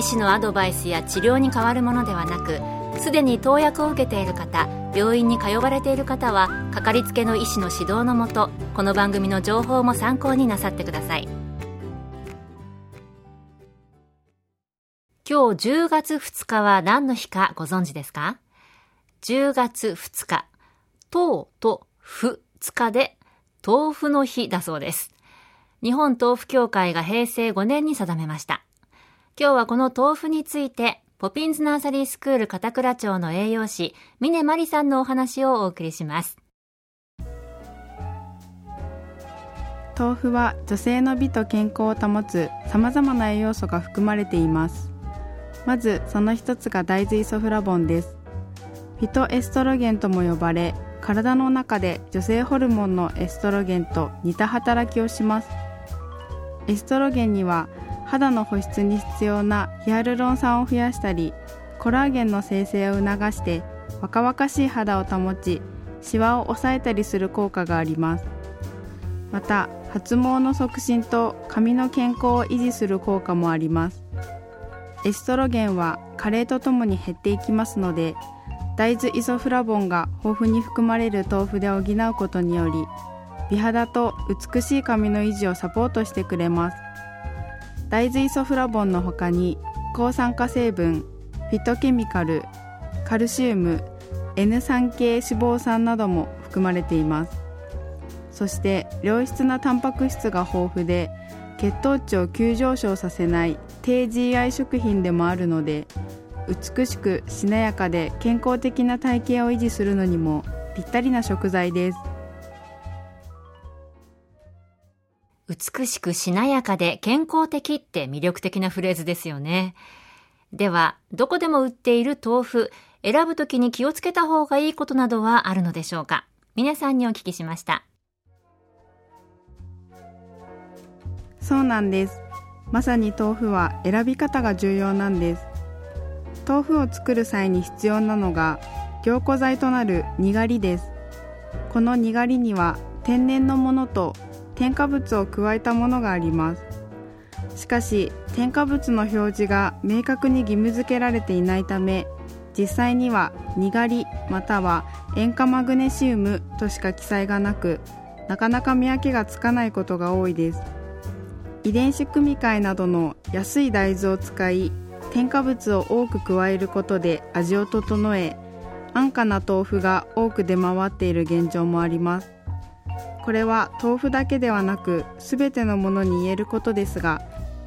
医師のアドバイスや治療に変わるものではなくすでに投薬を受けている方病院に通われている方はかかりつけの医師の指導のもとこの番組の情報も参考になさってください今日10月2日は何の日かご存知ですか？10月2日、豆とふつかで豆腐の日だそうです。日本豆腐協会が平成5年に定めました。今日はこの豆腐について、ポピンズナーサリースクール片倉町の栄養士、峰真理さんのお話をお送りします。豆腐は女性の美と健康を保つ様々な栄養素が含まれています。まずその一つが大豆イソフラボンです。フィトエストロゲンとも呼ばれ、体の中で女性ホルモンのエストロゲンと似た働きをします。エストロゲンには肌の保湿に必要なヒアルロン酸を増やしたりコラーゲンの生成を促して若々しい肌を保ちシワを抑えたりする効果があります。また発毛の促進と髪の健康を維持する効果もあります。エストロゲンは加齢とともに減っていきますので大豆イソフラボンが豊富に含まれる豆腐で補うことにより美肌と美しい髪の維持をサポートしてくれます。大豆イソフラボンの他に抗酸化成分フィットケミカルカルシウム N3 系脂肪酸なども含まれています。そして良質なタンパク質が豊富で血糖値を急上昇させない低 GI 食品でもあるので美しくしなやかで健康的な体型を維持するのにもぴったりな食材です。美しくしなやかで健康的って魅力的なフレーズですよね。では、どこでも売っている豆腐、選ぶときに気をつけた方がいいことなどはあるのでしょうか？皆さんにお聞きしました。そうなんです。まさに豆腐は選び方が重要なんです。豆腐を作る際に必要なのが凝固剤となるにがりです。このにがりには天然のものと添加物を加えたものがあります。しかし添加物の表示が明確に義務付けられていないため実際にはにがりまたは塩化マグネシウムとしか記載がなくなかなか見分けがつかないことが多いです。遺伝子組み換えなどの安い大豆を使い添加物を多く加えることで味を整え安価な豆腐が多く出回っている現状もあります。これは豆腐だけではなく全てのものに言えることですが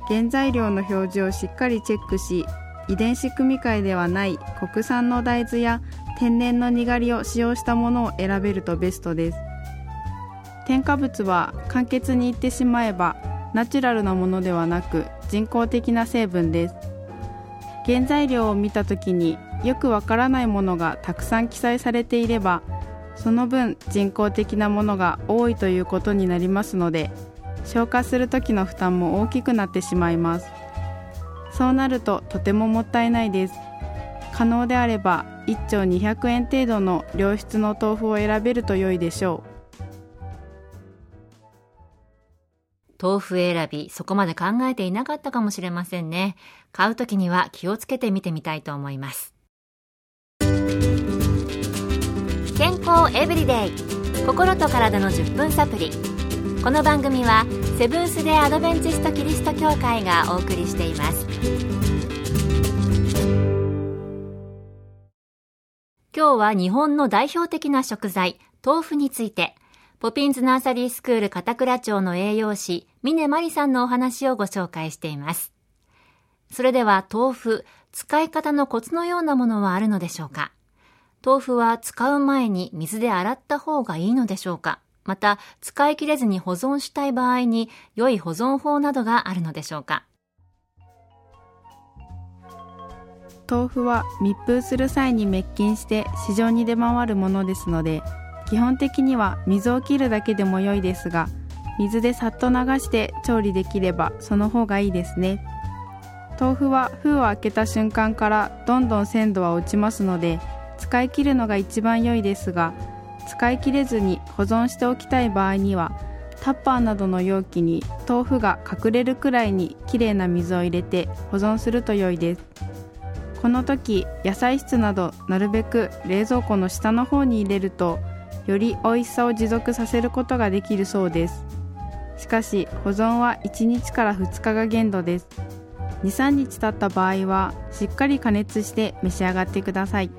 原材料の表示をしっかりチェックし遺伝子組み換えではない国産の大豆や天然のにがりを使用したものを選べるとベストです。添加物は簡潔に言ってしまえばナチュラルなものではなく人工的な成分です。原材料を見た時によくわからないものがたくさん記載されていればその分人工的なものが多いということになりますので消化する時の負担も大きくなってしまいますそうなるととてももったいないです可能であれば1丁200円程度の良質の豆腐を選べると良いでしょう豆腐選び、そこまで考えていなかったかもしれませんね。買うときには気をつけてみてみたいと思います。健康エブリデイ。心と体の10分サプリ。この番組はセブンス・デ・アドベンチスト・キリスト教会がお送りしています。今日は日本の代表的な食材豆腐について。ポピンズナーサリースクール片倉町の栄養士峰真理さんのお話をご紹介しています。それでは豆腐使い方のコツのようなものはあるのでしょうか？豆腐は使う前に水で洗った方がいいのでしょうか？また、使い切れずに保存したい場合に良い保存法などがあるのでしょうか？豆腐は密封する際に滅菌して市場に出回るものですので基本的には水を切るだけでも良いですが水でさっと流して調理できればその方がいいですね。豆腐は封を開けた瞬間からどんどん鮮度は落ちますので使い切るのが一番良いですが使い切れずに保存しておきたい場合にはタッパーなどの容器に豆腐が隠れるくらいにきれいな水を入れて保存すると良いです。この時野菜室などなるべく冷蔵庫の下の方に入れるとより美味しさを持続させることができるそうです。しかし保存は1日から2日が限度です。23日経った場合はしっかり加熱して召し上がってください。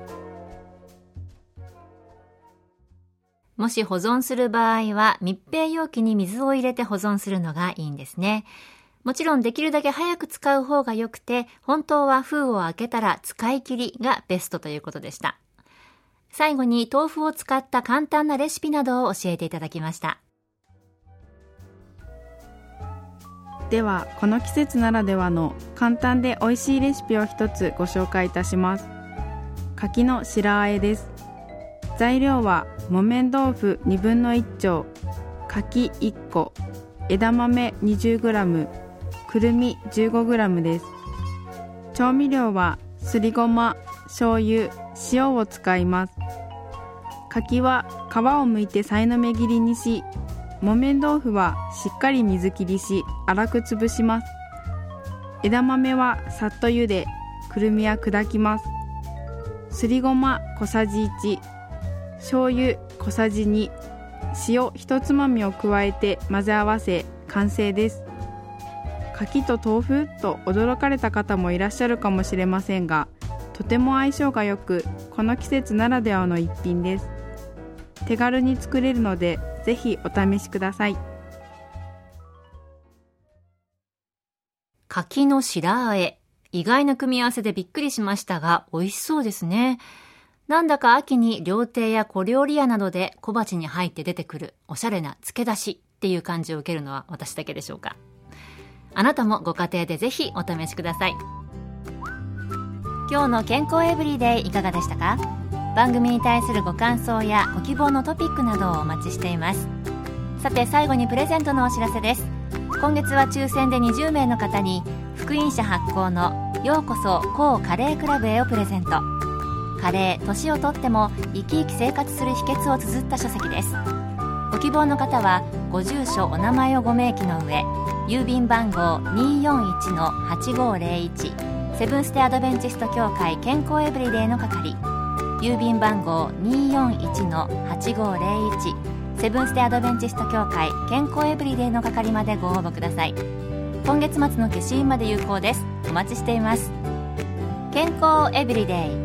もし保存する場合は密閉容器に水を入れて保存するのがいいんですね。もちろんできるだけ早く使う方が良くて、本当は封を開けたら使い切りがベストということでした。最後に豆腐を使った簡単なレシピなどを教えていただきました。では、この季節ならではの簡単で美味しいレシピを一つご紹介いたします。柿の白あえです。材料は木綿豆腐1分の1丁柿1個枝豆 20g くるみ 15g です。調味料はすりごま醤油塩を使います。柿は皮を剥いてさいの目切りにし木綿豆腐はしっかり水切りし粗く潰します。枝豆はさっと茹でくるみは砕きます。すりごま小さじ1醤油小さじ2塩一つまみを加えて混ぜ合わせ完成です。柿と豆腐と驚かれた方もいらっしゃるかもしれませんがとても相性が良くこの季節ならではの一品です。手軽に作れるのでぜひお試しください。柿の白あえ。意外な組み合わせでびっくりしましたが美味しそうですね。なんだか秋に料亭や小料理屋などで小鉢に入って出てくるおしゃれな漬け出しっていう感じを受けるのは私だけでしょうか。あなたもご家庭でぜひお試しください。今日の健康エブリデイいかがでしたか？番組に対するご感想やご希望のトピックなどをお待ちしています。さて最後にプレゼントのお知らせです。今月は抽選で20名の方に福音社発行の「ようこそ高カレークラブへ」をプレゼント。カレー年をとっても生き生き生活する秘訣を綴った書籍です。ご希望の方はご住所お名前をご明記の上郵便番号241-8501セブンステアドベンチスト協会健康エブリデイの係郵便番号241-8501セブンステアドベンチスト協会健康エブリデイの係までご応募ください。今月末の消印まで有効です。お待ちしています。健康エブリデイ。